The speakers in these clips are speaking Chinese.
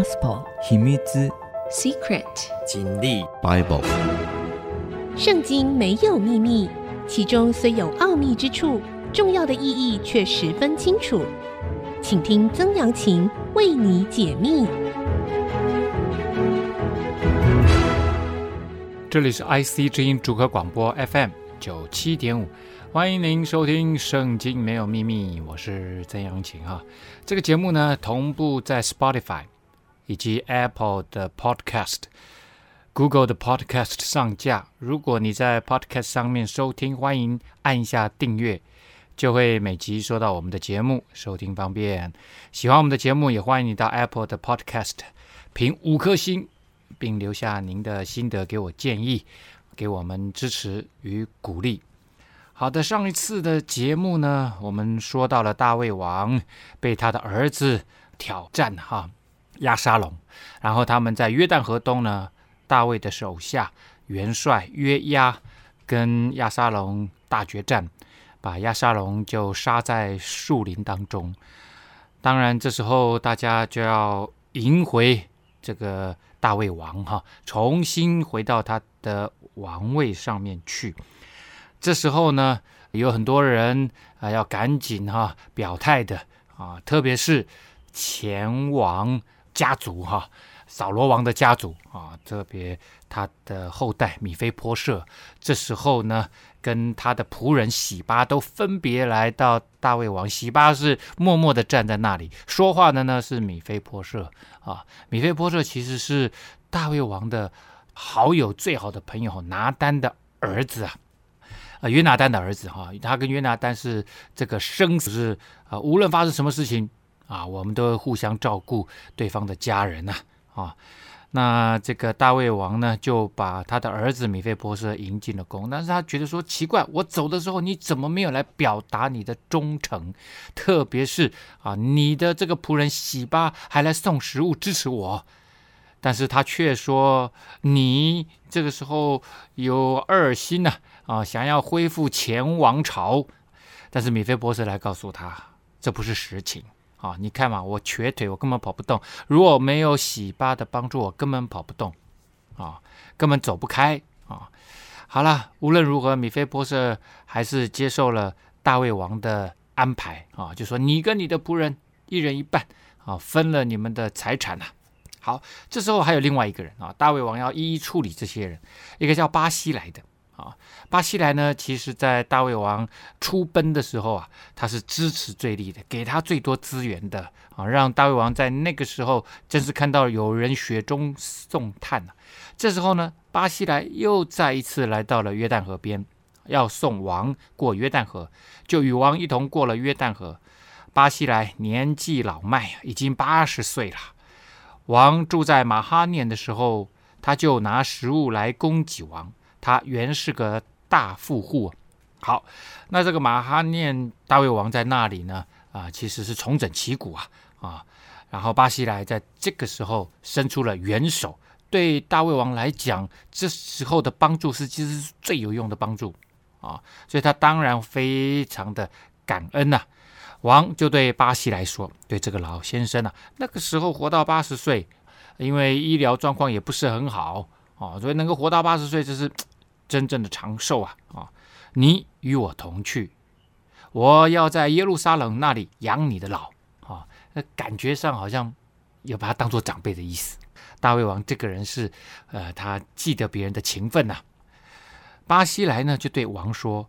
Gospel 秘密 Secret 真理 Bible 圣经没有秘密，其中虽有奥秘之处，重要的意义却十分清楚。请听曾阳晴为你解密。这里是 IC 之音主客广播 FM 九七点五。欢迎您收听《圣经没有秘密》，我是曾阳晴哈。这个节目呢，同步在 Spotify 以及 Apple 的 Podcast、Google 的 Podcast 上架。如果你在 Podcast 上面收听，欢迎按一下订阅，就会每集收到我们的节目，收听方便。喜欢我们的节目，也欢迎你到 Apple 的 Podcast 评五颗星，并留下您的心得，给我建议，给我们支持与鼓励。好的，上一次的节目呢，我们说到了大卫王被他的儿子挑战哈，亚沙龙，然后他们在约旦河东呢，大卫的手下元帅约押跟亚沙龙大决战，把亚沙龙就杀在树林当中。当然，这时候大家就要迎回这个大卫王哈，重新回到他的王位上面去。这时候呢，有很多人啊要赶紧哈表态的啊，特别是前王家族哈，扫罗王的家族啊，特别他的后代米非波设，这时候呢，跟他的仆人洗巴都分别来到大卫王。洗巴是默默地站在那里，说话的呢是米非波设啊。米非波设其实是大卫王的好友，最好的朋友拿单的儿子啊。啊，约拿单的儿子哈，他跟约拿单是这个生死是啊，无论发生什么事情啊，我们都会互相照顾对方的家人呐啊。那这个大卫王呢，就把他的儿子米菲波设迎进了宫，但是他觉得说奇怪，我走的时候你怎么没有来表达你的忠诚？特别是啊，你的这个仆人喜巴还来送食物支持我，但是他却说你这个时候有二心呐、啊。想要恢复前王朝，但是米菲波设来告诉他，这不是实情啊！你看嘛，我瘸腿，我根本跑不动。如果没有喜巴的帮助，我根本跑不动啊，根本走不开啊！好了，无论如何，米菲波设还是接受了大卫王的安排啊，就说你跟你的仆人一人一半啊，分了你们的财产呐。好，这时候还有另外一个人啊，大卫王要一一处理这些人，一个叫巴西来的。啊，巴西莱呢，其实在大卫王出奔的时候啊，他是支持最力的，给他最多资源的啊，让大卫王在那个时候真是看到有人雪中送炭啊。这时候呢，巴西莱又再一次来到了约旦河边，要送王过约旦河，就与王一同过了约旦河。巴西莱年纪老迈，已经八十岁了。王住在马哈念的时候，他就拿食物来供给王。他原是个大富户，好，那这个马哈念大卫王在那里呢？啊，其实是重整旗鼓啊啊！然后巴西莱在这个时候伸出了援手，对大卫王来讲，这时候的帮助是其实是最有用的帮助啊，所以他当然非常的感恩呐、王就对巴西来说：“对这个老先生啊，那个时候活到八十岁，因为医疗状况也不是很好啊，所以能够活到八十岁，这是。”真正的长寿啊啊！你与我同去，我要在耶路撒冷那里养你的老啊。那感觉上好像要把他当做长辈的意思。大卫王这个人是呃，他记得别人的情分呐、巴西莱呢就对王说：“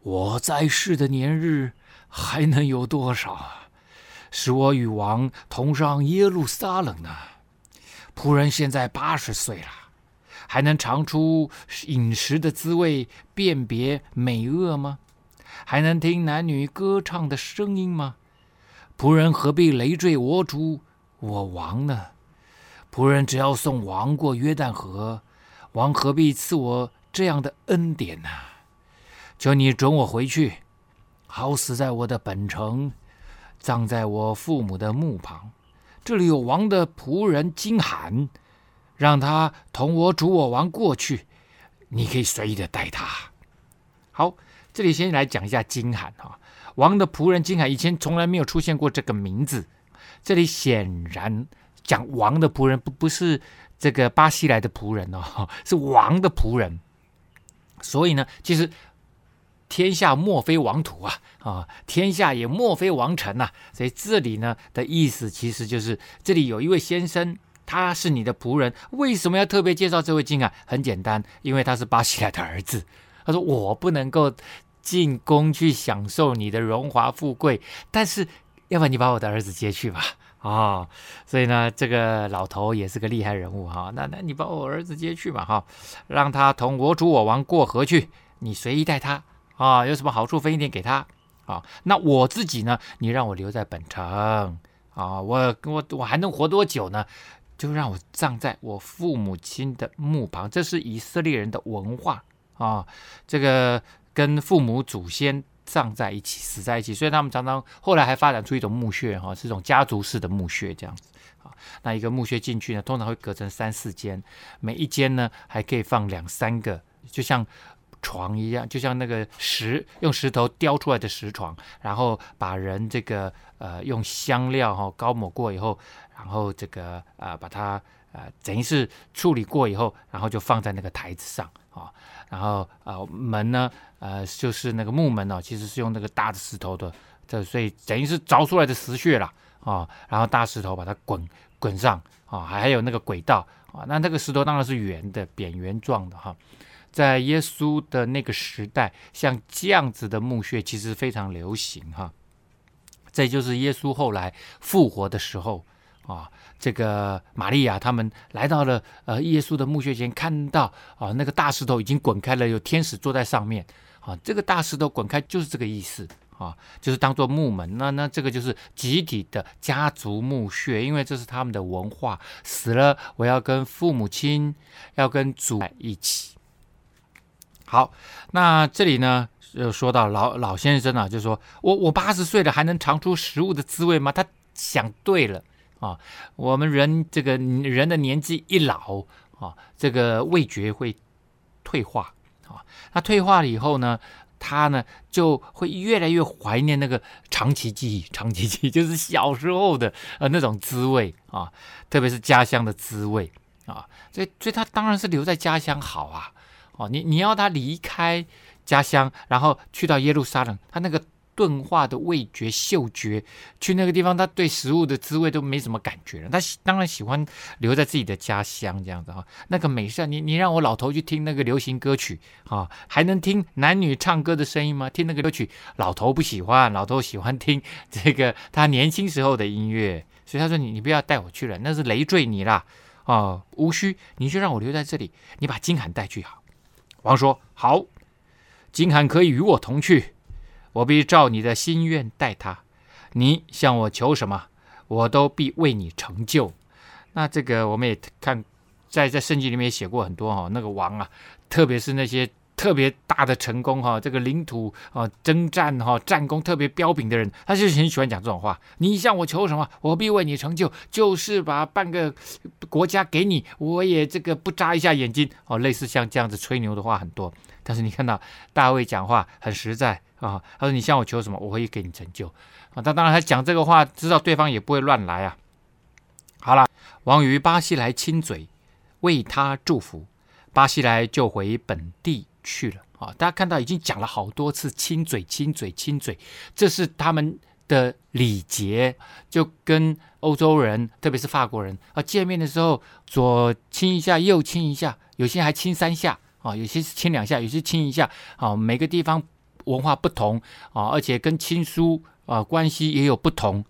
我在世的年日还能有多少啊？使我与王同上耶路撒冷呢？仆人现在八十岁了。”还能尝出饮食的滋味，辨别美恶吗？还能听男女歌唱的声音吗？仆人何必累赘我主我王呢？仆人只要送王过约旦河，王何必赐我这样的恩典呢？求你准我回去，好死在我的本城，葬在我父母的墓旁。这里有王的仆人金罕。让他同我主我王过去，你可以随意的带他。好，这里先来讲一下金海哈，王的仆人金海以前从来没有出现过这个名字，这里显然讲王的仆人，不不是这个巴西来的仆人哦，是王的仆人。所以呢，其实天下莫非王土啊，啊，天下也莫非王臣呐。所以这里呢的意思，其实就是这里有一位先生，他是你的仆人。为什么要特别介绍这位金啊？很简单，因为他是巴西来的儿子。他说：“我不能够进宫去享受你的荣华富贵，但是要不然你把我的儿子接去吧。”啊，所以呢，这个老头也是个厉害人物哈。那那你把我儿子接去吧哈，让他同我主我王过河去，你随意待他啊，有什么好处分一点给他啊。那我自己呢，你让我留在本城啊，我我我还能活多久呢？就让我葬在我父母亲的墓旁，这是以色列人的文化。啊，这个跟父母祖先葬在一起，死在一起，所以他们常常后来还发展出一种墓穴，哈，是一种家族式的墓穴这样子。啊，那一个墓穴进去呢，通常会隔成三四间，每一间呢还可以放两三个，就像床一样，就像那个石用石头雕出来的石床，然后把人这个呃用香料哈膏抹过以后，然后这个呃把它呃等于是处理过以后，然后就放在那个台子上啊。然后呃门呢呃就是那个木门哦，其实是用那个大的石头的，这所以等于是凿出来的石穴了啊、然后大石头把它滚滚上啊、还有那个轨道啊、哦。那个石头当然是圆的，扁圆状的哈。在耶稣的那个时代，像这样子的墓穴其实非常流行哈。这就是耶稣后来复活的时候。啊，这个玛利亚他们来到了呃耶稣的墓穴前，看到啊那个大石头已经滚开了，有天使坐在上面。啊，这个大石头滚开就是这个意思啊，就是当做墓门。那那这个就是集体的家族墓穴，因为这是他们的文化。死了，我要跟父母亲要跟主在一起。好，那这里呢又说到老老先生啊，就说我我八十岁了还能尝出食物的滋味吗？他想对了。啊，我们人这个人的年纪一老啊，这个味觉会退化啊。那退化了以后呢，他呢就会越来越怀念那个长期记忆，长期记忆 就是小时候的呃那种滋味啊，特别是家乡的滋味啊。所以，所以他当然是留在家乡好啊。哦，你你要他离开家乡，然后去到耶路撒冷，他那个。钝化的味觉、嗅觉，去那个地方，他对食物的滋味都没什么感觉了。他当然喜欢留在自己的家乡，这样子哈。那个美善，你你让我老头去听那个流行歌曲啊，还能听男女唱歌的声音吗？听那个歌曲，老头不喜欢，老头喜欢听这个他年轻时候的音乐。所以他说你你不要带我去了，那是累赘你啦啊，无需，你就让我留在这里，你把金涵带去好。王说好，金涵可以与我同去。我必照你的心愿待他，你向我求什么，我都必为你成就。那这个我们也看，在在圣经里面写过很多哈，那个王啊，特别是那些特别大的成功哈，这个领土啊征战哈战功特别彪炳的人，他就很喜欢讲这种话。你向我求什么，我必为你成就。就是把半个国家给你，我也这个不眨一下眼睛哦。类似像这样子吹牛的话很多，但是你看到大卫讲话很实在。啊，他说：“你向我求什么，我会给你成就。”啊，他当然他讲这个话，知道对方也不会乱来啊。好了，王于巴西来亲嘴，为他祝福，巴西来就回本地去了。啊，大家看到已经讲了好多次亲嘴、亲嘴、亲嘴，这是他们的礼节，就跟欧洲人，特别是法国人啊，见面的时候左亲一下，右亲一下，有些还亲三下啊，有些是亲两下，有些亲一下啊，每个地方。文化不同啊，而且跟亲疏啊关系也有不同。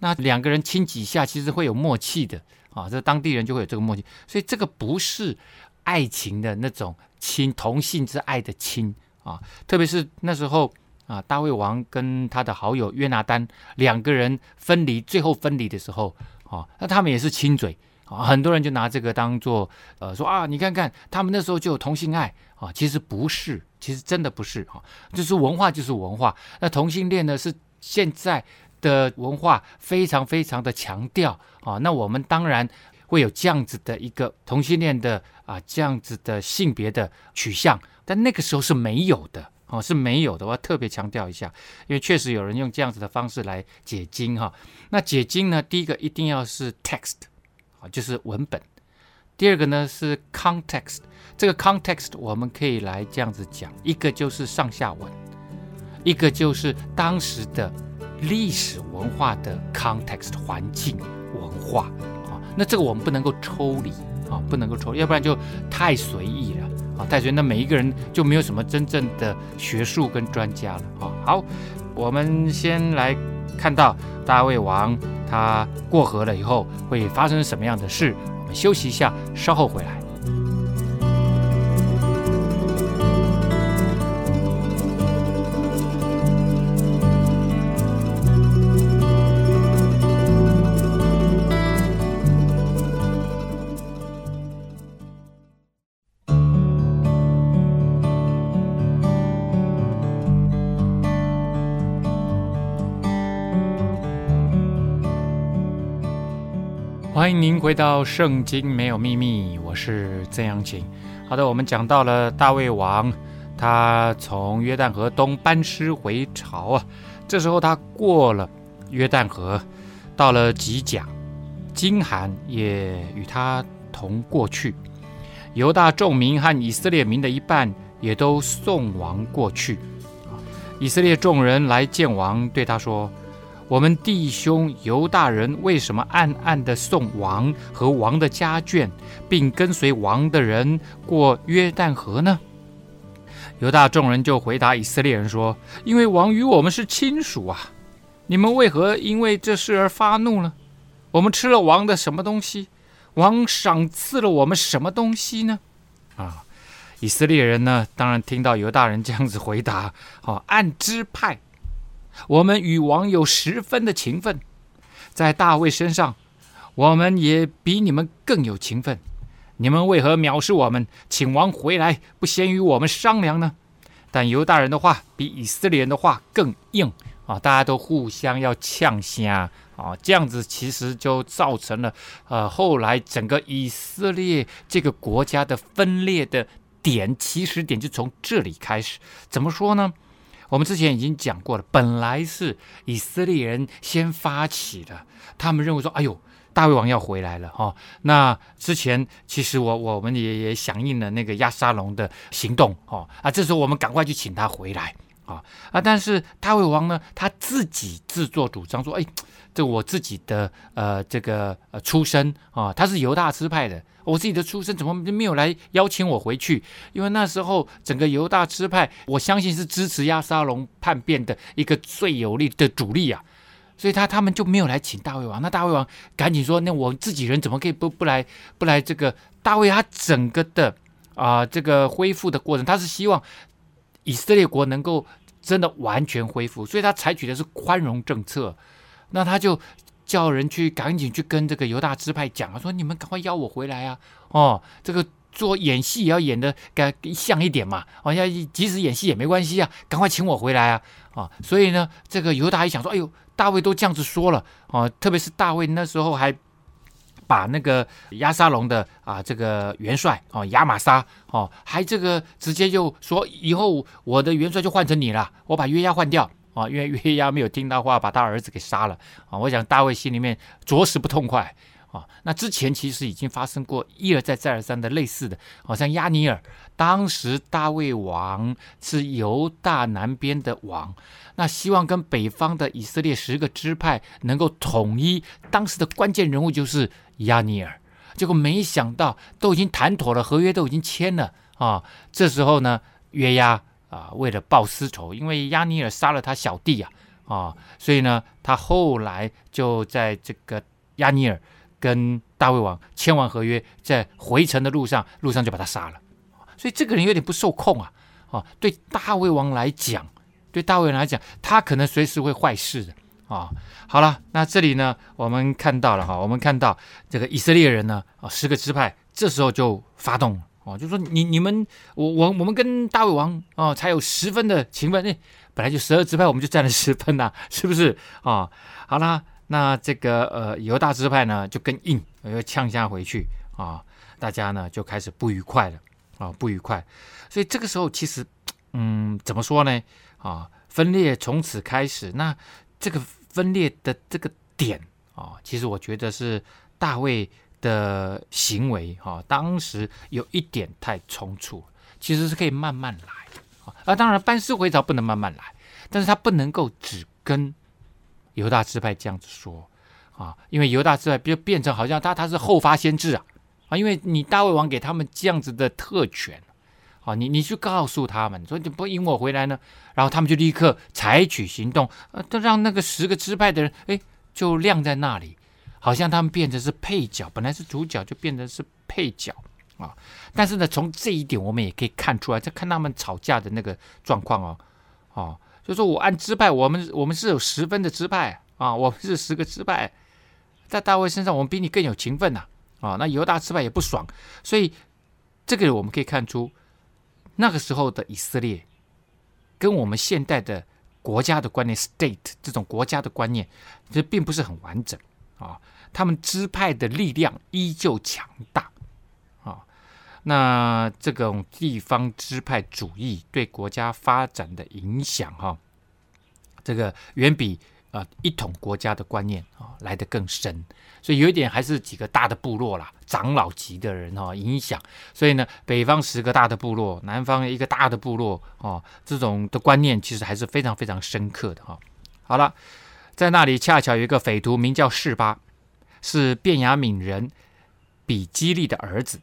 那两个人亲几下，其实会有默契的啊。这当地人就会有这个默契，所以这个不是爱情的那种亲，同性之爱的亲啊。特别是那时候啊，大卫王跟他的好友约拿单两个人分离，最后分离的时候啊，那他们也是亲嘴。啊，很多人就拿这个当做，呃，说啊，你看看他们那时候就有同性爱啊，其实不是，其实真的不是啊，就是文化就是文化。那同性恋呢，是现在的文化非常非常的强调啊。那我们当然会有这样子的一个同性恋的啊，这样子的性别的取向，但那个时候是没有的啊，是没有的。我要特别强调一下，因为确实有人用这样子的方式来解经哈。那解经呢，第一个一定要是 text。啊，就是文本。第二个呢是 context，这个 context 我们可以来这样子讲，一个就是上下文，一个就是当时的历史文化的 context 环境文化啊。那这个我们不能够抽离啊，不能够抽，要不然就太随意了啊，太随意，那每一个人就没有什么真正的学术跟专家了啊。好，我们先来看到大卫王他过河了以后会发生什么样的事。休息一下，稍后回来。欢迎您回到《圣经没有秘密》，我是曾阳晴。好的，我们讲到了大卫王，他从约旦河东班师回朝啊。这时候他过了约旦河，到了吉甲，金韩也与他同过去。犹大众民和以色列民的一半也都送王过去。以色列众人来见王，对他说。我们弟兄犹大人为什么暗暗地送王和王的家眷，并跟随王的人过约旦河呢？犹大众人就回答以色列人说：“因为王与我们是亲属啊！你们为何因为这事而发怒呢？我们吃了王的什么东西？王赏赐了我们什么东西呢？”啊，以色列人呢，当然听到犹大人这样子回答，好，按支派。我们与王有十分的情分，在大卫身上，我们也比你们更有情分。你们为何藐视我们，请王回来，不先与我们商量呢？但犹大人的话比以色列人的话更硬啊！大家都互相要呛声啊，这样子其实就造成了呃后来整个以色列这个国家的分裂的点，起始点就从这里开始。怎么说呢？我们之前已经讲过了，本来是以色列人先发起的，他们认为说：“哎呦，大卫王要回来了哈、哦。”那之前其实我我们也也响应了那个亚沙龙的行动哦啊，这时候我们赶快去请他回来啊啊！但是大卫王呢，他自己自作主张说：“哎，这我自己的呃这个呃出身啊、他是犹大支派的。”我自己的出身怎么没有来邀请我回去？因为那时候整个犹大支派，我相信是支持亚沙龙叛变的一个最有力的主力啊，所以他他们就没有来请大卫王。那大卫王赶紧说：“那我自己人怎么可以不不来不来？这个大卫他整个的啊、这个恢复的过程，他是希望以色列国能够真的完全恢复，所以他采取的是宽容政策。那他就。”叫人去赶紧去跟这个犹大支派讲啊，说你们赶快邀我回来啊！哦，这个做演戏也要演的该像一点嘛！哦，像即使演戏也没关系啊，赶快请我回来啊！啊，所以呢，这个犹大一想说，哎呦，大卫都这样子说了哦，特别是大卫那时候还把那个亚沙龙的啊这个元帅哦亚玛沙哦，还这个直接就说以后我的元帅就换成你了，我把约押换掉。啊，因为约押没有听到话，把他儿子给杀了啊！我想大卫心里面着实不痛快啊。那之前其实已经发生过一而再再而三的类似的，好像亚尼尔，当时大卫王是犹大南边的王，那希望跟北方的以色列十个支派能够统一，当时的关键人物就是亚尼尔，结果没想到都已经谈妥了，合约都已经签了啊，这时候呢，约押。啊，为了报私仇，因为亚尼尔杀了他小弟啊，啊，所以呢，他后来就在这个亚尼尔跟大卫王签完合约，在回城的路上，路上就把他杀了。所以这个人有点不受控啊，啊，对大卫王来讲，对大卫王来讲，他可能随时会坏事的啊。好了，那这里呢，我们看到了哈，我们看到这个以色列人呢，啊，十个支派这时候就发动了。哦，就说你你们我我我们跟大卫王哦才有十分的情分，那本来就十二支派，我们就占了十分呐，是不是啊、哦？好啦，那这个呃犹大支派呢就更硬，又呛下回去啊、大家呢就开始不愉快了啊、不愉快。所以这个时候其实嗯怎么说呢啊、分裂从此开始。那这个分裂的这个点啊、其实我觉得是大卫的行为哈，当时有一点太匆促，其实是可以慢慢来啊。当然，班师回朝不能慢慢来，但是他不能够只跟犹大支派这样子说啊，因为犹大支派就变成好像他他是后发先至啊啊，因为你大卫王给他们这样子的特权啊，你你去告诉他们说你不引我回来呢，然后他们就立刻采取行动，呃，都让那个十个支派的人哎就晾在那里。好像他们变成是配角，本来是主角，就变成是配角啊！但是呢，从这一点我们也可以看出来，在看他们吵架的那个状况哦，哦，就说我按支派，我们我们是有十分的支派啊，我们是十个支派，在大卫身上，我们比你更有情分呐啊，那犹大支派也不爽，所以这个我们可以看出，那个时候的以色列跟我们现代的国家的观念，state 这种国家的观念，这并不是很完整。啊，他们支派的力量依旧强大，那这种地方支派主义对国家发展的影响，哈，这个远比啊一统国家的观念啊来得更深，所以有一点还是几个大的部落啦，长老级的人哈影响，所以呢，北方十个大的部落，南方一个大的部落，哦，这种的观念其实还是非常非常深刻的哈。好了。在那里恰巧有一个匪徒，名叫示巴，是卞雅敏人比基利的儿子。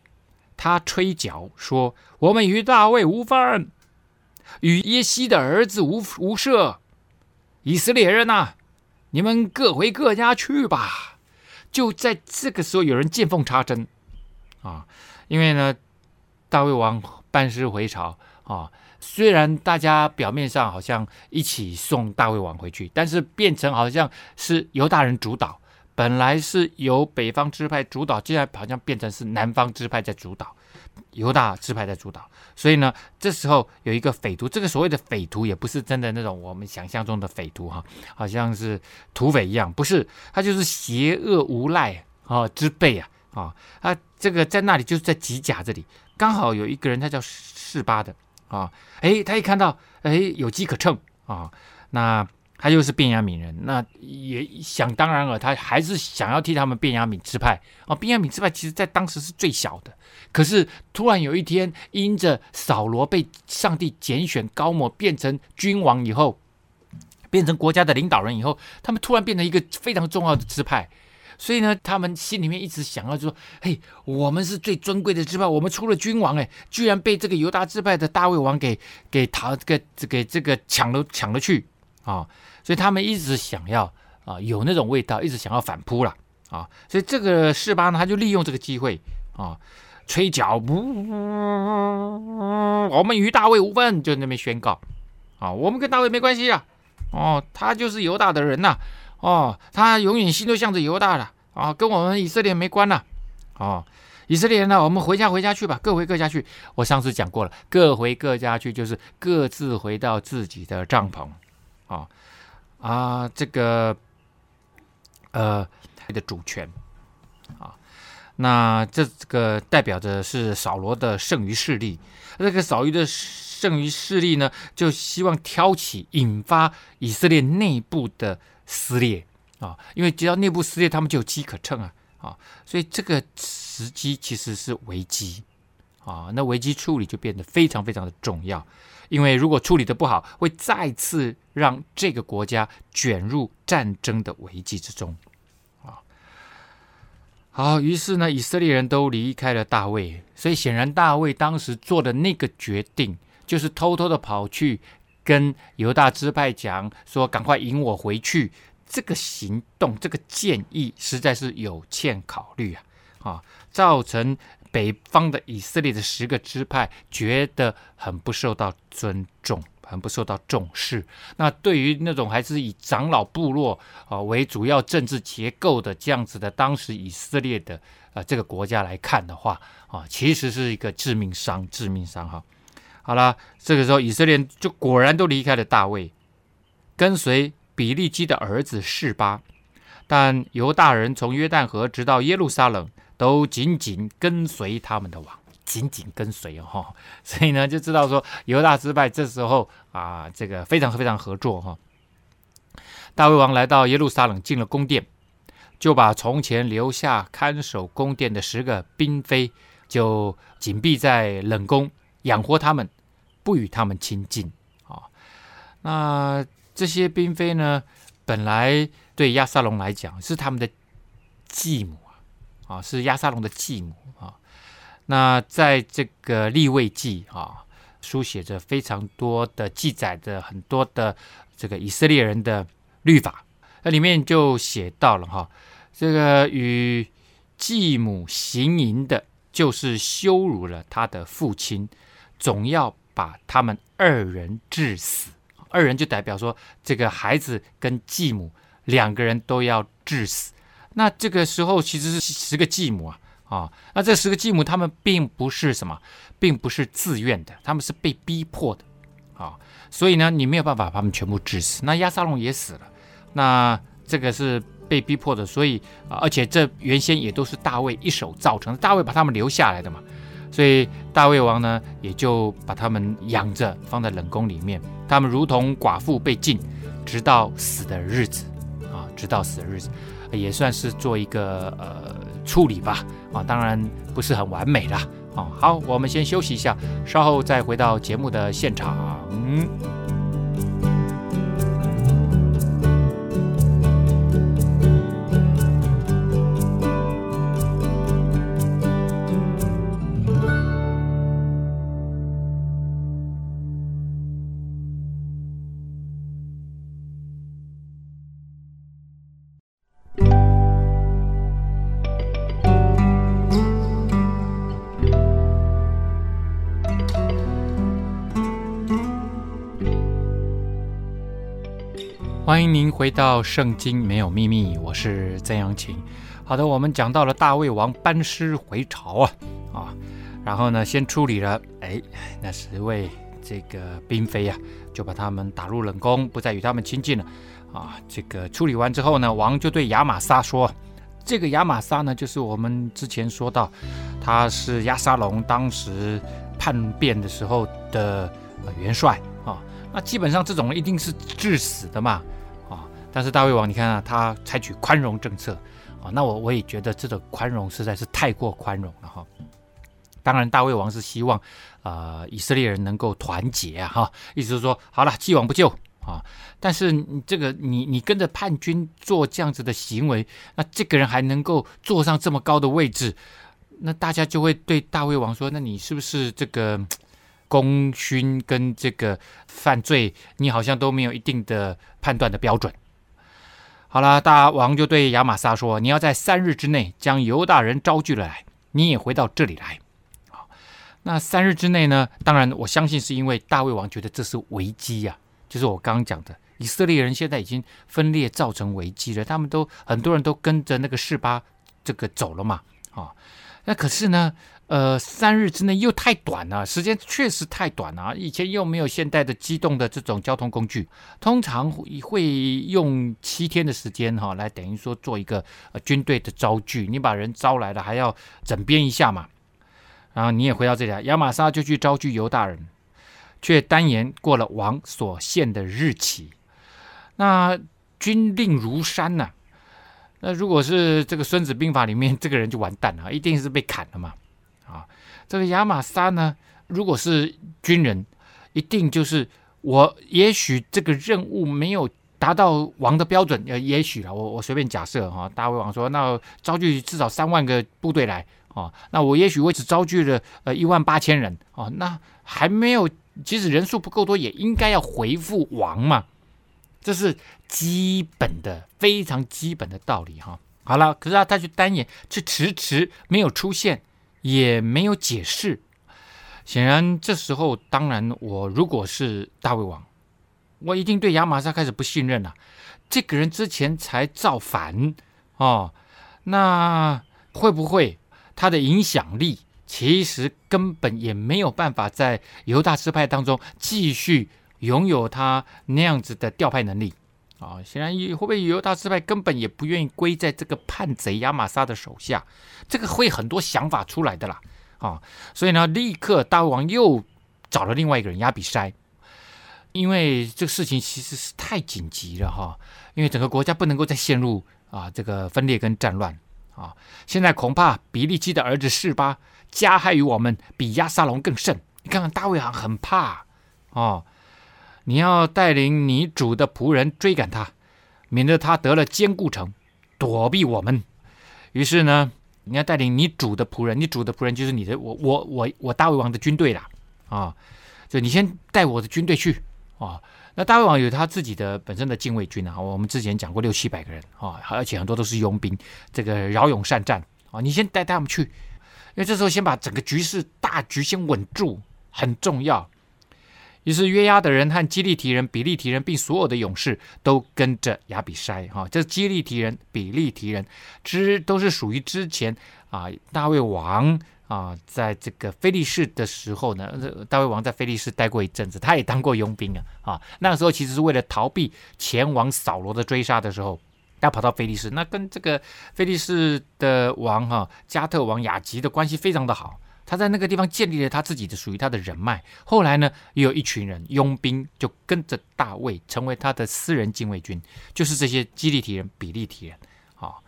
他吹角说：“我们与大卫无分，与耶西的儿子无无涉。以色列人呐，你们各回各家去吧。”就在这个时候，有人见缝插针啊，因为呢，大卫王班师回朝啊。虽然大家表面上好像一起送大卫王回去，但是变成好像是犹大人主导，本来是由北方支派主导，现在好像变成是南方支派在主导，犹大支派在主导。所以呢，这时候有一个匪徒，这个所谓的匪徒也不是真的那种我们想象中的匪徒哈，好像是土匪一样，不是，他就是邪恶无赖啊之辈啊啊，他这个在那里就是在吉甲这里，刚好有一个人，他叫示巴的。啊，哎，他一看到，哎，有机可乘啊，那他又是便雅悯人，那也想当然了，他还是想要替他们便雅悯支派啊。便雅悯支派其实在当时是最小的，可是突然有一天，因着扫罗被上帝拣选高抹，变成君王以后，变成国家的领导人以后，他们突然变成一个非常重要的支派。所以呢，他们心里面一直想要说：“嘿，我们是最尊贵的支派，我们出了君王，哎，居然被这个犹大支派的大卫王给给逃，给给这个抢了抢了去啊！所以他们一直想要啊，有那种味道，一直想要反扑了啊！所以这个示巴呢，他就利用这个机会啊，吹角，呜，我们与大卫无分，就那边宣告啊，我们跟大卫没关系啊，哦，他就是犹大的人呐、”哦，他永远心都向着犹大了啊，跟我们以色列没关了。哦，以色列人呢，我们回家回家去吧，各回各家去。我上次讲过了，各回各家去就是各自回到自己的帐篷。啊啊，这个呃的主权啊，那这这个代表着是扫罗的剩余势力。这个扫罗的剩余势力呢，就希望挑起引发以色列内部的。撕裂啊，因为只要内部撕裂，他们就有机可乘啊啊，所以这个时机其实是危机啊，那危机处理就变得非常非常的重要，因为如果处理得不好，会再次让这个国家卷入战争的危机之中啊。好，于是呢，以色列人都离开了大卫，所以显然大卫当时做的那个决定，就是偷偷的跑去。跟犹大支派讲说：“赶快引我回去。”这个行动，这个建议实在是有欠考虑啊！啊，造成北方的以色列的十个支派觉得很不受到尊重，很不受到重视。那对于那种还是以长老部落啊为主要政治结构的这样子的当时以色列的啊这个国家来看的话啊，其实是一个致命伤，致命伤哈。好了，这个时候以色列就果然都离开了大卫，跟随比利基的儿子示巴，但犹大人从约旦河直到耶路撒冷，都紧紧跟随他们的王，紧紧跟随哦。所以呢，就知道说犹大失败这时候啊，这个非常非常合作哈。大卫王来到耶路撒冷，进了宫殿，就把从前留下看守宫殿的十个嫔妃，就紧闭在冷宫，养活他们，不与他们亲近。啊，那这些嫔妃呢，本来对亚撒龙来讲是他们的继母啊，是亚沙龙的继母啊。那在这个立位记啊，书写着非常多的记载的很多的这个以色列人的律法，那里面就写到了哈，这个与继母行淫的，就是羞辱了他的父亲，总要把他们二人致死。二人就代表说，这个孩子跟继母两个人都要致死。那这个时候其实是十个继母啊。啊，那这十个继母他们并不是什么，并不是自愿的，他们是被逼迫的，啊，所以呢，你没有办法把他们全部治死。那亚沙龙也死了，那这个是被逼迫的，所以而且这原先也都是大卫一手造成的，大卫把他们留下来的嘛，所以大卫王呢也就把他们养着，放在冷宫里面，他们如同寡妇被禁，直到死的日子，啊，直到死的日子，也算是做一个呃。处理吧，啊，当然不是很完美啦，啊，好，我们先休息一下，稍后再回到节目的现场。欢迎您回到《圣经没有秘密》，我是曾阳晴。好的，我们讲到了大卫王班师回朝啊啊，然后呢，先处理了哎那十位这个嫔妃、啊，就把他们打入冷宫，不再与他们亲近了啊。这个处理完之后呢，王就对亚玛撒说：“这个亚玛撒呢，就是我们之前说到，他是亚沙龙当时叛变的时候的元帅啊。那基本上这种一定是致死的嘛。”但是大卫王，你看啊，他采取宽容政策啊，那我我也觉得这个宽容实在是太过宽容了哈。当然，大卫王是希望啊、以色列人能够团结啊哈，意思是说，好了，既往不咎啊。但是你这个你你跟着叛军做这样子的行为，那这个人还能够坐上这么高的位置，那大家就会对大卫王说，那你是不是这个 功勋跟这个犯罪，你好像都没有一定的判断的标准？好了，大王就对亚玛撒说：“你要在三日之内将犹大人招聚了来，你也回到这里来。”好，那三日之内呢？当然，我相信是因为大卫王觉得这是危机呀、啊，就是我刚刚讲的，以色列人现在已经分裂，造成危机了。他们都很多人都跟着那个示巴这个走了嘛。啊，那可是呢？呃，三日之内又太短了，时间确实太短了。以前又没有现代的机动的这种交通工具，通常会用七天的时间哈，来等于说做一个呃军队的招聚。你把人招来了，还要整编一下嘛。然后你也回到这里来，亚玛撒就去招聚犹大人，却单言过了王所限的日期。那军令如山呐、那如果是这个《孙子兵法》里面，这个人就完蛋了，一定是被砍了嘛。啊，这个亚玛撒呢，如果是军人，一定就是我。也许这个任务没有达到王的标准，呃，也许啊，我我随便假设哈。大卫王说，那招聚至少三万个部队来啊，那我也许我只招聚了呃一万八千人啊，那还没有，即使人数不够多，也应该要回复王嘛。这是基本的、非常基本的道理哈。好了，可是啊，他去单眼，却迟迟没有出现。也没有解释。显然，这时候当然，我如果是大胃王，我一定对亚玛撒开始不信任了。这个人之前才造反哦，那会不会他的影响力其实根本也没有办法在犹大支派当中继续拥有他那样子的调派能力？啊，显然也会不会犹大支派根本也不愿意归在这个叛贼亚玛撒的手下，这个会很多想法出来的啦，啊，所以呢，立刻大卫王又找了另外一个人亚比筛，因为这个事情其实是太紧急了哈，因为整个国家不能够再陷入啊这个分裂跟战乱啊。现在恐怕比利基的儿子示巴加害于我们，比亚沙龙更甚。你看看大卫王很怕哦。你要带领你主的仆人追赶他，免得他得了坚固城，躲避我们。于是呢，你要带领你主的仆人，你主的仆人就是你的我我我我大卫王的军队啦啊！就你先带我的军队去啊。那大卫王有他自己的本身的禁卫军啊，我们之前讲过六七百个人啊，而且很多都是佣兵，这个骁勇善战啊。你先带他们去，因为这时候先把整个局势大局先稳住，很重要。于是约押的人和基利提人、比利提人，并所有的勇士都跟着亚比筛。哈，这基利提人、比利提人之都是属于之前啊大卫王啊，在这个非利士的时候呢，大卫王在非利士待过一阵子，他也当过佣兵啊。啊，那个时候其实是为了逃避前往扫罗的追杀的时候，他跑到非利士，那跟这个非利士的王哈、加特王亚吉的关系非常的好。他在那个地方建立了他自己的属于他的人脉。后来呢，也有一群人佣兵就跟着大卫，成为他的私人禁卫军，就是这些基利提人、比利提人。好，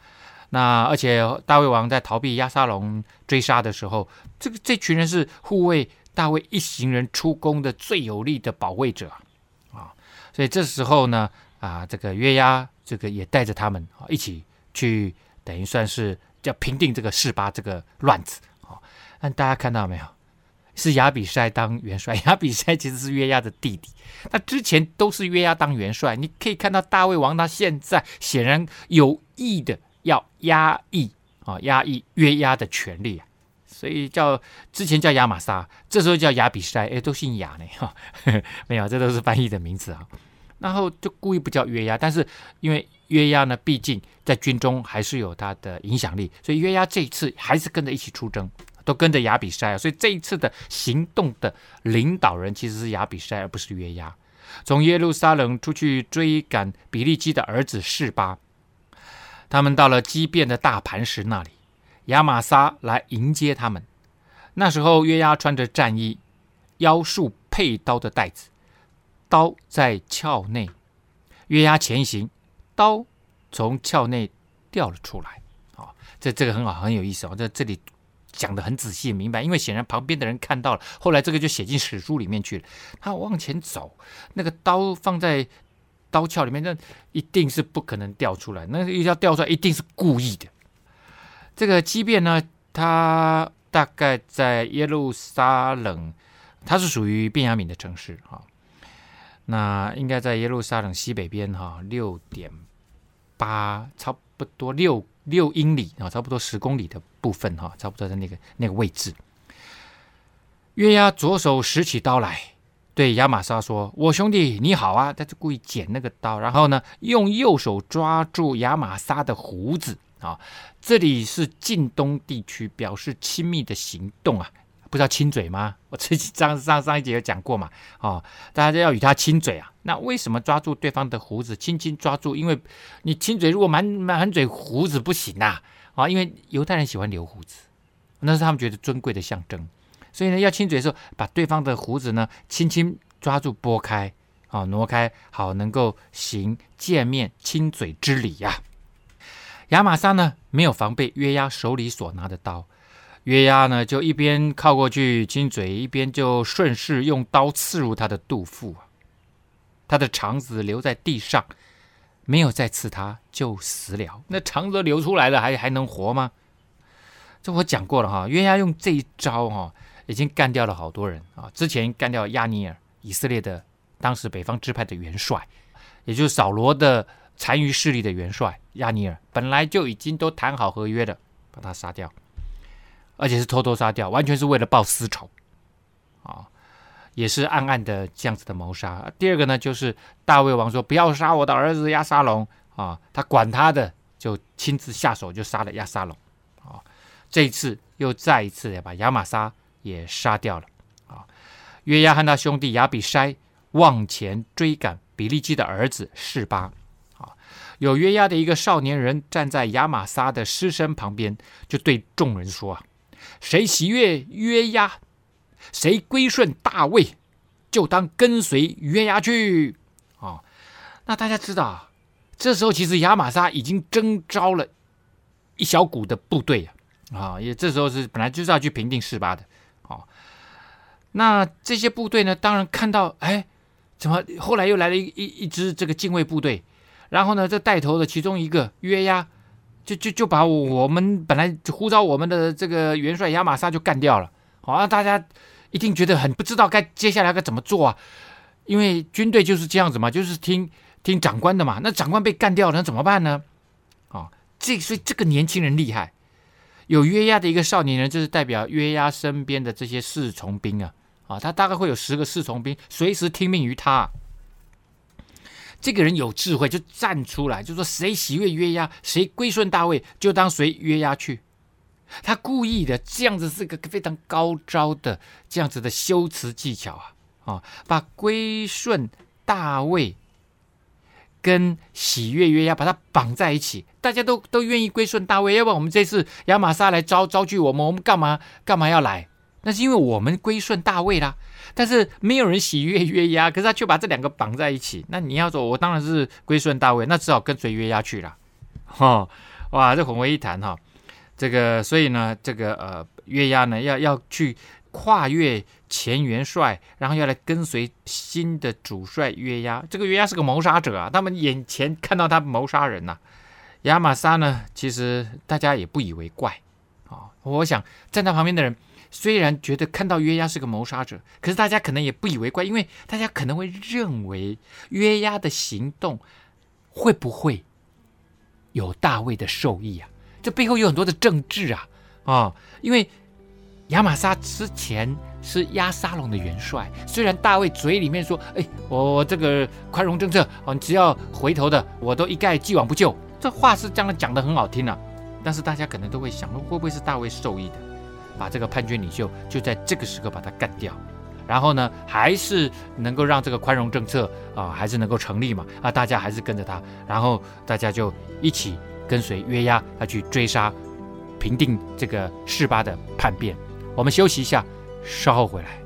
那而且大卫王在逃避押沙龙追杀的时候，这个这群人是护卫大卫一行人出宫的最有力的保卫者啊。所以这时候呢，啊，这个约押这个也带着他们啊一起去，等于算是叫平定这个示巴这个乱子。但大家看到没有？是亚比筛当元帅。亚比筛其实是约押的弟弟。那之前都是约押当元帅。你可以看到大卫王他现在显然有意的要压抑啊，压抑约押的权力啊。所以叫之前叫亚玛撒，这时候叫亚比筛，哎，都姓亚呢哈。没有，这都是翻译的名字啊。然后就故意不叫约押，但是因为约押呢，毕竟在军中还是有他的影响力，所以约押这一次还是跟着一起出征。都跟着亚比筛啊，所以这一次的行动的领导人其实是亚比筛，而不是约押。从耶路撒冷出去追赶比利基的儿子示巴，他们到了基遍的大磐石那里，亚玛撒来迎接他们。那时候约押穿着战衣，腰束佩刀的带子，刀在鞘内。约押前行，刀从鞘内掉了出来。啊，这这个很好，很有意思哦，在这里。讲得很仔细明白，因为显然旁边的人看到了，后来这个就写进史书里面去了。他往前走，那个刀放在刀鞘里面，那一定是不可能掉出来。那要掉出来，一定是故意的。这个基遍呢，它大概在耶路撒冷，它是属于便雅悯的城市哈。那应该在耶路撒冷西北边哈，六点八，差不多六。六英里啊，差不多十公里的部分哈，差不多在那个那个位置。月牙左手拾起刀来，对亚玛莎说：“我兄弟你好啊！”他就故意捡那个刀，然后呢，用右手抓住亚玛莎的胡子啊。这里是近东地区，表示亲密的行动啊。不知道亲嘴吗？我之前上上上一节有讲过嘛，哦，大家要与他亲嘴啊。那为什么抓住对方的胡子，轻轻抓住？因为你亲嘴，如果满满嘴胡子不行呐，啊，啊，因为犹太人喜欢留胡子，那是他们觉得尊贵的象征。所以呢，要亲嘴的时候，把对方的胡子呢轻轻抓住，拨开，啊，挪开，好能够行见面亲嘴之礼呀，啊。亚玛撒呢没有防备约押手里所拿的刀。约押呢，就一边靠过去亲嘴，一边就顺势用刀刺入他的肚腹，他的肠子留在地上，没有再刺他，就死了。那肠子流出来了，还还能活吗？这我讲过了哈。约押用这一招哈，已经干掉了好多人啊。之前干掉亚尼尔，以色列的当时北方支派的元帅，也就是扫罗的残余势力的元帅亚尼尔，本来就已经都谈好合约的，把他杀掉。而且是偷偷杀掉，完全是为了报私仇，啊，也是暗暗的这样子的谋杀。第二个呢，就是大卫王说不要杀我的儿子亚沙龙啊，他管他的，就亲自下手就杀了亚沙龙，啊，这一次又再一次的把亚玛撒也杀掉了，啊，约押和他兄弟亚比筛往前追赶比利基的儿子示巴，啊，有约押的一个少年人站在亚玛撒的尸身旁边，就对众人说啊。谁喜悦约押，谁归顺大卫，就当跟随约押去。啊、哦，那大家知道，这时候其实亚玛撒已经征召了一小股的部队啊，啊，也这时候是本来就是要去平定示巴的，啊，那这些部队呢，当然看到，哎，怎么后来又来了一一一支这个禁卫部队，然后呢，这带头的其中一个约押，就就就把我们本来呼召我们的这个元帅亚玛撒就干掉了，好，啊，大家一定觉得很不知道该接下来该怎么做啊，因为军队就是这样子嘛，就是听听长官的嘛，那长官被干掉了，那怎么办呢？啊，这所以这个年轻人厉害，有约押的一个少年人，就是代表约押身边的这些侍从兵啊。啊，他大概会有十个侍从兵，随时听命于他。这个人有智慧，就站出来，就说谁喜悦约押，谁归顺大卫，就当随约押去。他故意的这样子是个非常高招的这样子的修辞技巧啊啊，把归顺大卫跟喜悦约押把它绑在一起，大家都都愿意归顺大卫，要不然我们这次亚玛撒来招招聚我们，我们干嘛干嘛要来？那是因为我们归顺大卫啦，但是没有人喜悦约押，可是他却把这两个绑在一起。那你要说，我当然是归顺大卫，那只好跟随约押去了。哈、哇，这混为一谈哈。这个，所以呢，这个呃，约押呢要要去跨越前元帅，然后要来跟随新的主帅约押。这个约押是个谋杀者啊，他们眼前看到他谋杀人呐、啊。亚玛撒呢，其实大家也不以为怪啊、我想站在旁边的人。虽然觉得看到约押是个谋杀者，可是大家可能也不以为怪，因为大家可能会认为约押的行动会不会有大卫的授意啊？这背后有很多的政治啊啊、因为亚玛撒之前是押沙龙的元帅，虽然大卫嘴里面说：“哎，我这个宽容政策啊，只要回头的，我都一概既往不咎。”这话是这样讲的很好听啊，但是大家可能都会想，会不会是大卫授意的？把这个叛军领袖就在这个时候把他干掉，然后呢，还是能够让这个宽容政策啊，还是能够成立嘛？啊，大家还是跟着他，然后大家就一起跟随约押，他去追杀、平定这个示巴的叛变。我们休息一下，稍后回来。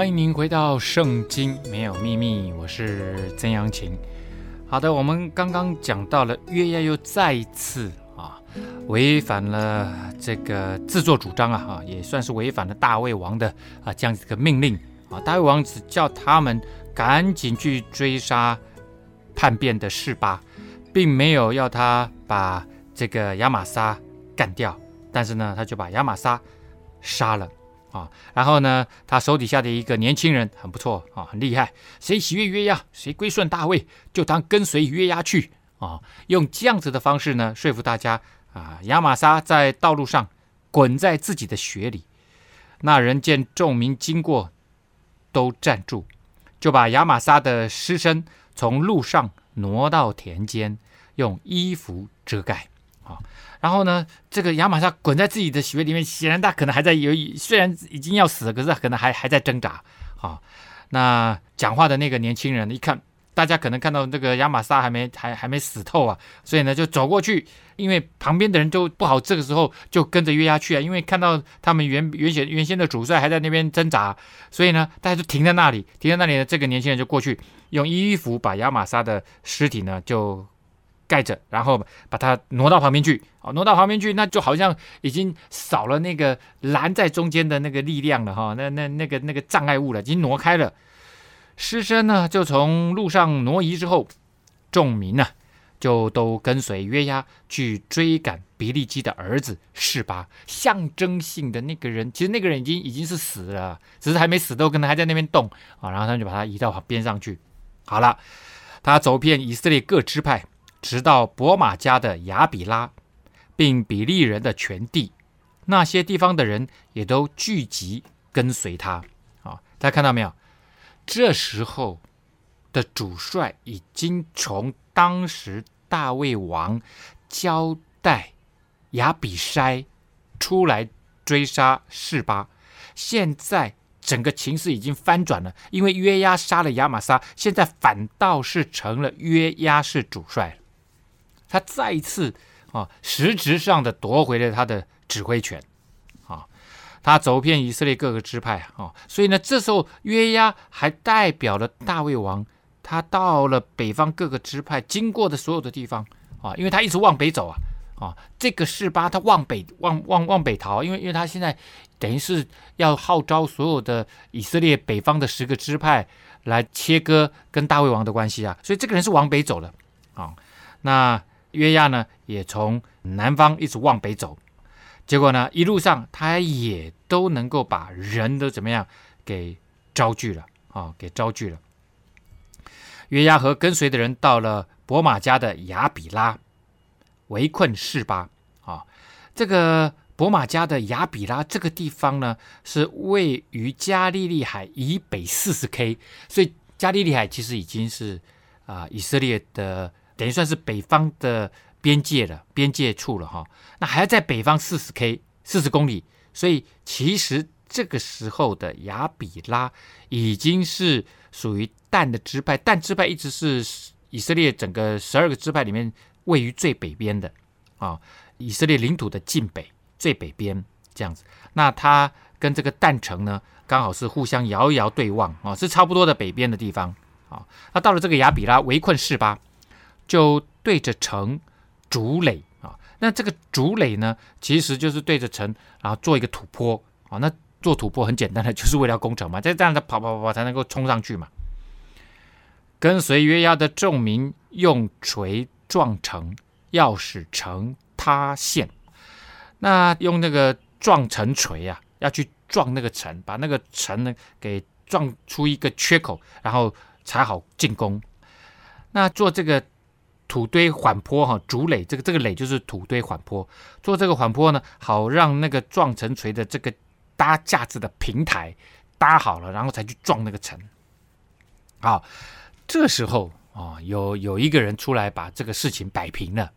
欢迎您回到《圣经没有秘密》，我是曾阳晴。好的，我们刚刚讲到了约押又再一次啊违反了这个自作主张啊，哈，也算是违反了大卫王的啊这样子一个命令啊。大卫王只叫他们赶紧去追杀叛变的示巴，并没有要他把这个亚玛撒干掉，但是呢，他就把亚玛撒杀了。啊，然后呢，他手底下的一个年轻人很不错啊，很厉害。谁喜悦约押，谁归顺大卫，就当跟随约押去啊。用这样子的方式呢，说服大家啊。亚玛撒在道路上滚在自己的血里，那人见众民经过，都站住，就把亚玛撒的尸身从路上挪到田间，用衣服遮盖啊。然后呢，这个亚玛撒滚在自己的血里面，显然他可能还在有，虽然已经要死了，可是他可能还还在挣扎啊。那讲话的那个年轻人一看，大家可能看到这个亚玛撒还没还还没死透啊，所以呢就走过去，因为旁边的人就不好，这个时候就跟着约押去啊，因为看到他们原原先原先的主帅还在那边挣扎，所以呢大家就停在那里，停在那里呢，这个年轻人就过去用衣服把亚玛撒的尸体呢就。盖着，然后把它挪到旁边去。哦，挪到旁边去，那就好像已经少了那个拦在中间的那个力量了哈。那那那个那个障碍物了，已经挪开了。尸身呢，就从路上挪移之后，众民呢就都跟随约押去追赶比利基的儿子示巴，象征性的那个人，其实那个人已经已经是死了，只是还没死，都可能还在那边动啊。然后他就把他移到边上去。好了，他走遍以色列各支派，直到伯玛家的亚比拉，并比利人的全地，那些地方的人也都聚集跟随他。啊，大家看到没有？这时候的主帅已经从当时大卫王交代亚比筛出来追杀示巴，现在整个情势已经翻转了，因为约押杀了亚玛撒，现在反倒是成了约押是主帅了。他再一次啊，实质上的夺回了他的指挥权。啊他走遍以色列各个支派啊，所以呢，这时候约押还代表了大卫王，他到了北方各个支派经过的所有的地方啊，因为他一直往北走啊啊，这个示巴他往北往往往北逃，因为因为他现在等于是要号召所有的以色列北方的十个支派来切割跟大卫王的关系啊，所以这个人是往北走的啊。那约押呢，也从南方一直往北走。结果呢，一路上他也都能够把人都怎么样给招聚了啊，给招聚了。约押和跟随的人到了伯玛家的亚比拉，围困示巴啊。这个伯玛家的亚比拉这个地方呢，是位于加利利海以北四十 K，所以加利利海其实已经是啊以色列的等于算是北方的。边界了，边界处了哈，那还要在北方四十 K 四十公里，所以其实这个时候的亚比拉已经是属于但的支派，但支派一直是以色列整个十二个支派里面位于最北边的啊，以色列领土的近北最北边这样子。那它跟这个但城呢，刚好是互相遥遥对望啊，是差不多的北边的地方啊。那到了这个亚比拉围困示巴，就对着城。筑垒啊，那这个筑垒呢，其实就是对着城，然后做一个土坡啊。那做土坡很简单的，就是为了攻城嘛，在这样子跑跑跑跑才能够冲上去嘛。跟随约押的众民用锤撞城，要使城塌陷。那用那个撞城锤啊，要去撞那个城，把那个城呢给撞出一个缺口，然后才好进攻。那做这个。土堆缓坡哈，筑垒这个这个垒就是土堆缓坡，做这个缓坡呢，好让那个撞城锤的这个搭架子的平台搭好了，然后才去撞那个城。好，这时候啊，有有一个人出来把这个事情摆平了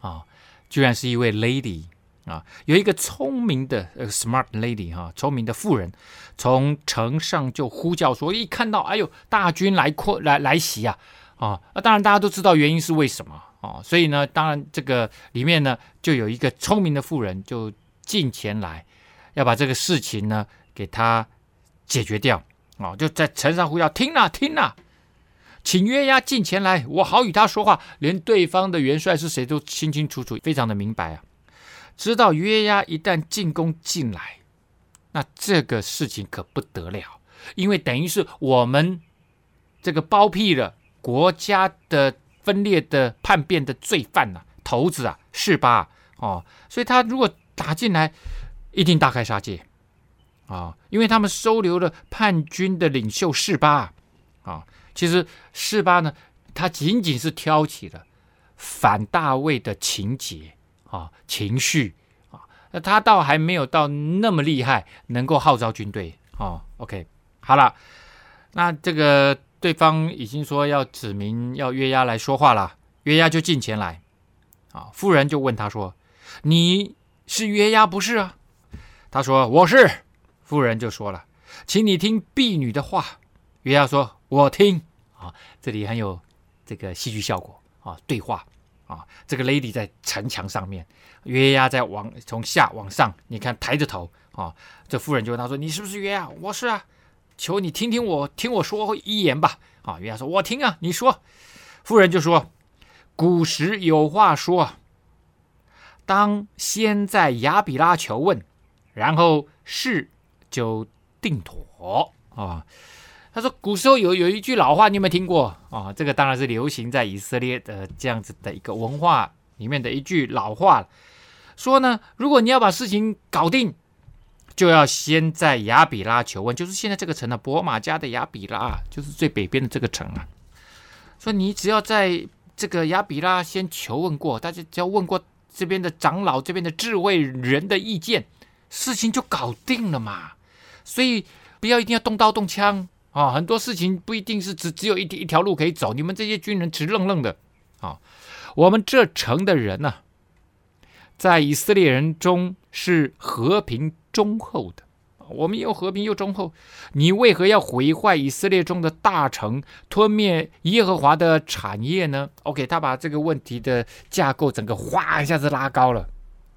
啊，居然是一位 lady 啊，有一个聪明的呃 smart lady 哈，聪明的妇人从城上就呼叫说，一看到哎呦大军来扩来来袭啊！啊，那当然大家都知道原因是为什么啊，所以呢，当然这个里面呢，就有一个聪明的妇人就进前来，要把这个事情呢给他解决掉啊，就在城上呼叫：听啊听啊，请约押进前来，我好与他说话。连对方的元帅是谁都清清楚楚，非常的明白啊，知道约押一旦进攻进来，那这个事情可不得了，因为等于是我们这个包庇了。国家的分裂的叛变的罪犯呐、啊，头子啊，示巴，哦，所以他如果打进来，一定大开杀戒啊、因为他们收留了叛军的领袖示巴啊、其实示巴呢，他仅仅是挑起了反大卫的情节啊、情绪啊，那、他倒还没有到那么厉害，能够号召军队哦。OK，好了，那这个。对方已经说要指明要约押来说话了，约押就进前来，啊，妇人就问他说：“你是约押不是啊？”他说：“我是。”妇人就说了：“请你听婢女的话。”约押说：“我听。”啊，这里很有这个戏剧效果啊，对话啊，这个 lady 在城墙上面，约押在往从下往上，你看抬着头啊，这妇人就问他说：“你是不是约押？”我是啊。求你听听我听我说一言吧。啊，约押说：“我听啊，你说。”妇人就说：“古时有话说，当先在亚比拉求问，然后事就定妥啊。他说古时候有有一句老话，你有没有听过啊？这个当然是流行在以色列的这样子的一个文化里面的一句老话，说呢，如果你要把事情搞定，就要先在雅比拉求问，就是现在这个城呢、啊，伯玛迦的雅比拉，就是最北边的这个城啊。说你只要在这个雅比拉先求问过，大家只要问过这边的长老、这边的智慧人的意见，事情就搞定了嘛。所以不要一定要动刀动枪啊，很多事情不一定是只只有一一条路可以走。你们这些军人直愣愣的啊，我们这城的人呢、在以色列人中是和平忠厚的，我们又和平又忠厚，你为何要毁坏以色列中的大城，吞灭耶和华的产业呢？OK，他把这个问题的架构整个哗一下子拉高了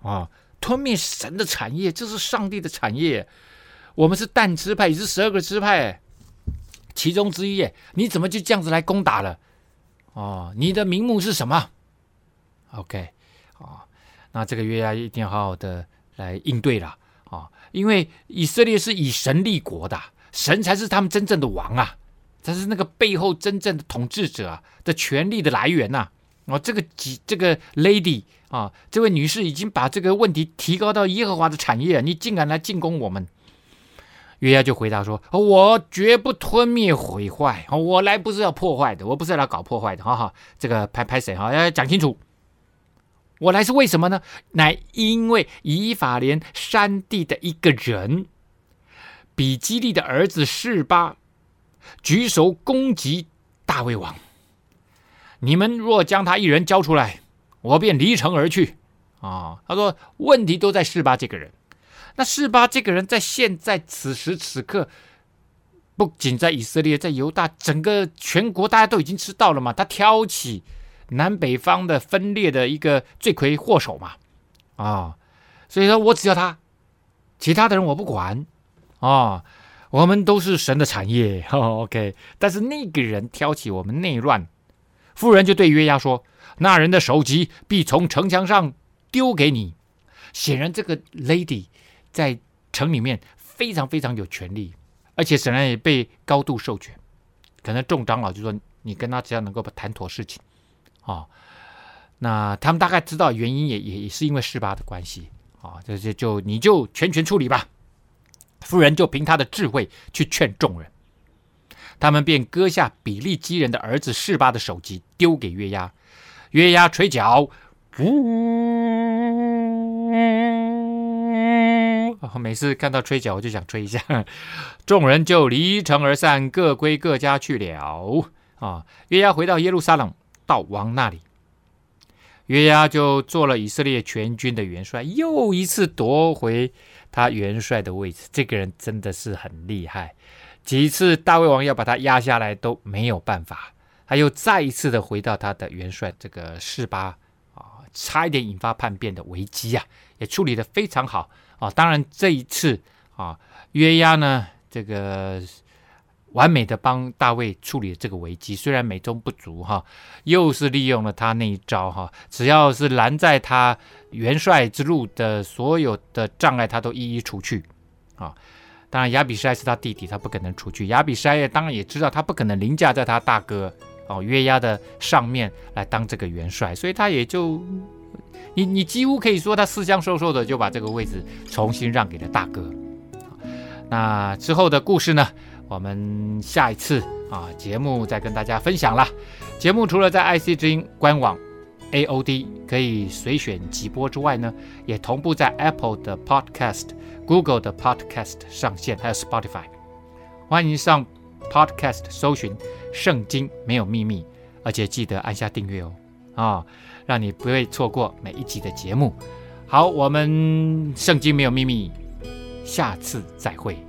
啊！吞灭神的产业，这是上帝的产业，我们是但支派，也是十二个支派其中之一，你怎么就这样子来攻打了？哦，你的名目是什么？OK，啊，那这个约押一定要好好的来应对了。因为以色列是以神立国的，神才是他们真正的王啊，才是那个背后真正的统治者的权力的来源呐。哦，这个几这个 lady 啊，这位女士已经把这个问题提高到耶和华的产业，你竟敢来进攻我们？约押就回答说：“我绝不吞灭毁坏，我来不是要破坏的，我不是来搞破坏的，哈哈，这个拍拍谁哈，要讲清楚。”我来是为什么呢？乃因为以法莲山地的一个人，比基利的儿子示巴，举手攻击大卫王。你们若将他一人交出来，我便离城而去。啊，他说问题都在示巴这个人。那示巴这个人在现在此时此刻，不仅在以色列，在犹大整个全国，大家都已经知道了嘛。他挑起。南北方的分裂的一个罪魁祸首嘛，啊、所以说我只要他，其他的人我不管，啊、我们都是神的产业，哦，OK。但是那个人挑起我们内乱，妇人就对约押说：“那人的首级必从城墙上丢给你。”显然，这个 lady 在城里面非常非常有权力，而且显然也被高度授权。可能众长老就说：“你跟他只要能够谈妥事情。”哦，那他们大概知道原因也，也也是因为示巴的关系啊，这、哦、就就你就全权处理吧。妇人就凭他的智慧去劝众人，他们便割下比利基人的儿子示巴的首级，丢给约押。约押吹角，呜、每次看到吹角，我就想吹一下。众人就离城而散，各归各家去了。啊、约押回到耶路撒冷。到王那里，约押就做了以色列全军的元帅，又一次夺回他元帅的位置。这个人真的是很厉害，几次大卫王要把他压下来都没有办法，他又再一次的回到他的元帅这个示巴啊，差一点引发叛变的危机啊，也处理得非常好啊。当然这一次啊，约押呢这个。完美的帮大卫处理了这个危机，虽然美中不足哈，又是利用了他那一招哈，只要是拦在他元帅之路的所有的障碍，他都一一除去啊。当然亚比筛是他弟弟，他不可能除去。亚比筛当然也知道他不可能凌驾在他大哥哦约押的上面来当这个元帅，所以他也就你你几乎可以说他思乡受受的就把这个位置重新让给了大哥。那之后的故事呢？我们下一次啊节目再跟大家分享了。节目除了在 IC 之音官网 AOD 可以随选即播之外呢，也同步在 Apple 的 Podcast、Google 的 Podcast 上线，还有 Spotify。欢迎上 Podcast 搜寻“圣经没有秘密”，而且记得按下订阅哦，啊，让你不会错过每一集的节目。好，我们圣经没有秘密，下次再会。